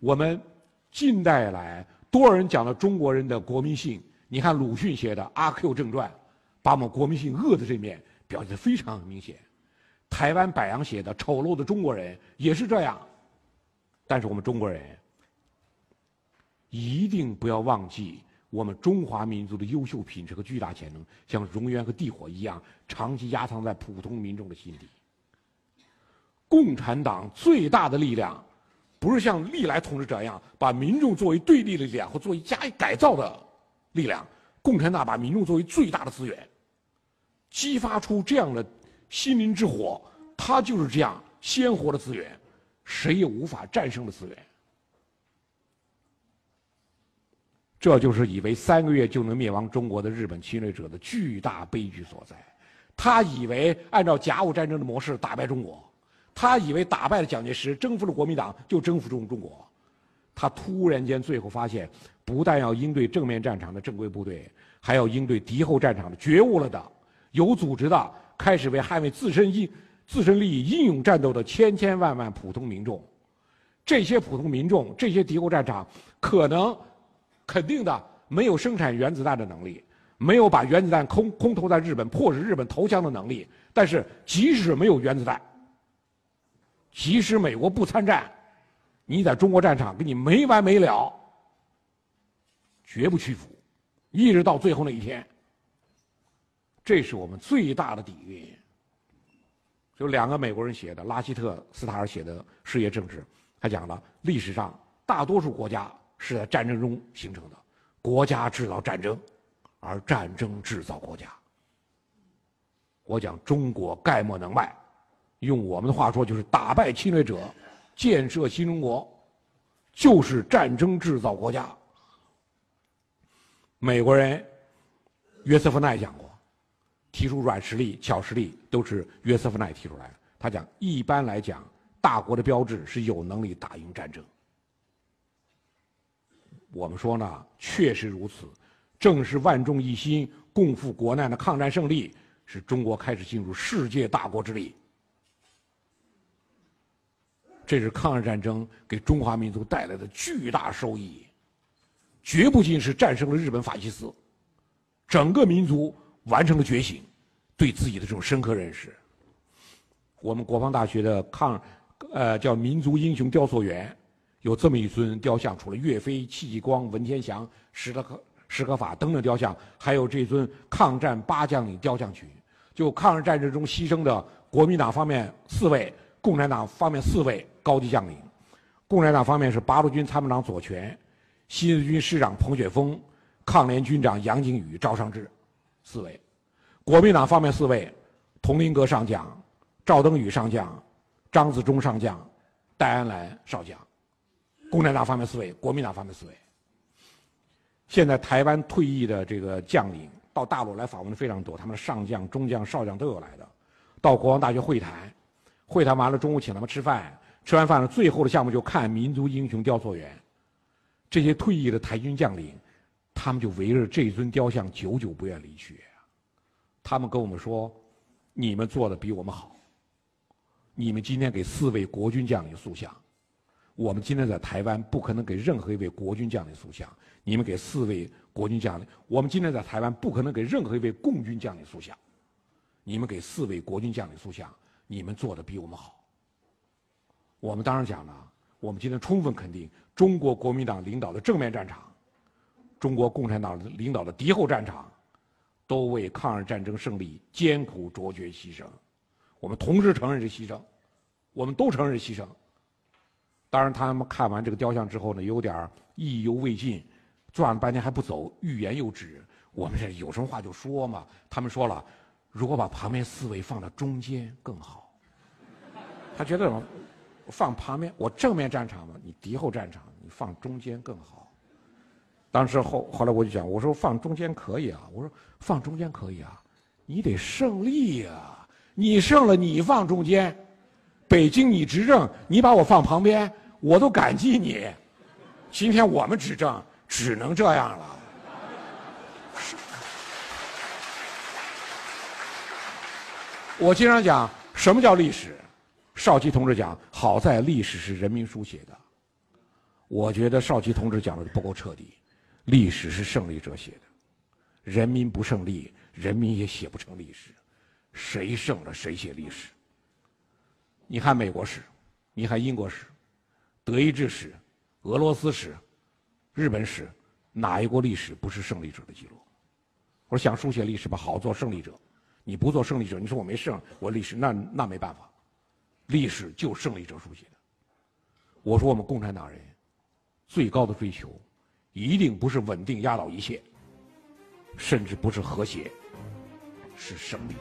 我们近代来多少人讲了中国人的国民性？你看鲁迅写的《阿 Q 正传》，把我们国民性恶的这面表现得非常明显。台湾柏杨写的《丑陋的中国人》也是这样。但是我们中国人一定不要忘记，我们中华民族的优秀品质和巨大潜能，像熔岩和地火一样，长期压藏在普通民众的心底。共产党最大的力量，不是像历来统治者一样，把民众作为对立的力量或作为加以改造的力量。共产党把民众作为最大的资源，激发出这样的心灵之火，它就是这样鲜活的资源。谁也无法战胜的资源，这就是以为三个月就能灭亡中国的日本侵略者的巨大悲剧所在。他以为按照甲午战争的模式打败中国，他以为打败了蒋介石，征服了国民党就征服中中国。他突然间最后发现，不但要应对正面战场的正规部队，还要应对敌后战场的觉悟了的、有组织的、开始为捍卫自身利。自身利益英勇战斗的千千万万普通民众，这些普通民众，这些敌后战场，可能肯定的没有生产原子弹的能力，没有把原子弹空空投在日本，迫使日本投降的能力。但是，即使没有原子弹，即使美国不参战，你在中国战场跟你没完没了，绝不屈服，一直到最后那一天。这是我们最大的底蕴。就两个美国人写的，拉希特、斯塔尔写的《世界政治》，他讲了历史上大多数国家是在战争中形成的，国家制造战争，而战争制造国家。我讲中国概莫能外，用我们的话说就是打败侵略者，建设新中国，就是战争制造国家。美国人约瑟夫奈讲过。提出软实力、巧实力都是约瑟夫奈提出来的。他讲，一般来讲，大国的标志是有能力打赢战争。我们说呢，确实如此。正是万众一心、共赴国难的抗战胜利，使中国开始进入世界大国之列。这是抗日战争给中华民族带来的巨大收益，绝不仅是战胜了日本法西斯，整个民族完成了觉醒。对自己的这种深刻认识，我们国防大学的抗，呃，叫民族英雄雕塑园，有这么一尊雕像，除了岳飞、戚继光、文天祥、史可史可法等等雕像，还有这尊抗战八将领雕像群，就抗日战争中牺牲的国民党方面四位，共产党方面四位高级将领。共产党方面是八路军参谋长左权，新四军师长彭雪枫，抗联军长杨靖宇、赵尚志，四位。国民党方面四位：佟麟阁上将、赵登禹上将、张自忠上将、戴安澜少将。共产党方面四位，国民党方面四位。现在台湾退役的这个将领到大陆来访问的非常多，他们的上将、中将、少将都有来的，到国防大学会谈，会谈完了中午请他们吃饭，吃完饭了最后的项目就看民族英雄雕塑园。这些退役的台军将领，他们就围着这尊雕像久久不愿离去。他们跟我们说：“你们做的比我们好。你们今天给四位国军将领塑像，我们今天在台湾不可能给任何一位国军将领塑像。你们给四位国军将领，我们今天在台湾不可能给任何一位共军将领塑像。你们给四位国军将领塑像，你们做的比我们好。我们当然讲了，我们今天充分肯定中国国民党领导的正面战场，中国共产党领导的敌后战场。”都为抗日战争胜利艰苦卓绝牺牲，我们同时承认这牺牲，我们都承认是牺牲。当然，他们看完这个雕像之后呢，有点意犹未尽，转了半天还不走，欲言又止。我们这有什么话就说嘛。他们说了，如果把旁边四位放到中间更好。他觉得什么放旁边，我正面战场嘛，你敌后战场，你放中间更好。当时后后来我就讲，我说放中间可以啊，我说放中间可以啊，你得胜利呀，你胜了你放中间，北京你执政，你把我放旁边，我都感激你。今天我们执政只能这样了。我经常讲什么叫历史，少奇同志讲，好在历史是人民书写的。我觉得少奇同志讲的不够彻底。历史是胜利者写的，人民不胜利，人民也写不成历史。谁胜了，谁写历史。你看美国史，你看英国史，德意志史，俄罗斯史，日本史，哪一国历史不是胜利者的记录？我说想书写历史吧，好做胜利者。你不做胜利者，你说我没胜，我历史那那没办法。历史就胜利者书写的。我说我们共产党人最高的追求，一定不是稳定压倒一切，甚至不是和谐，是胜利。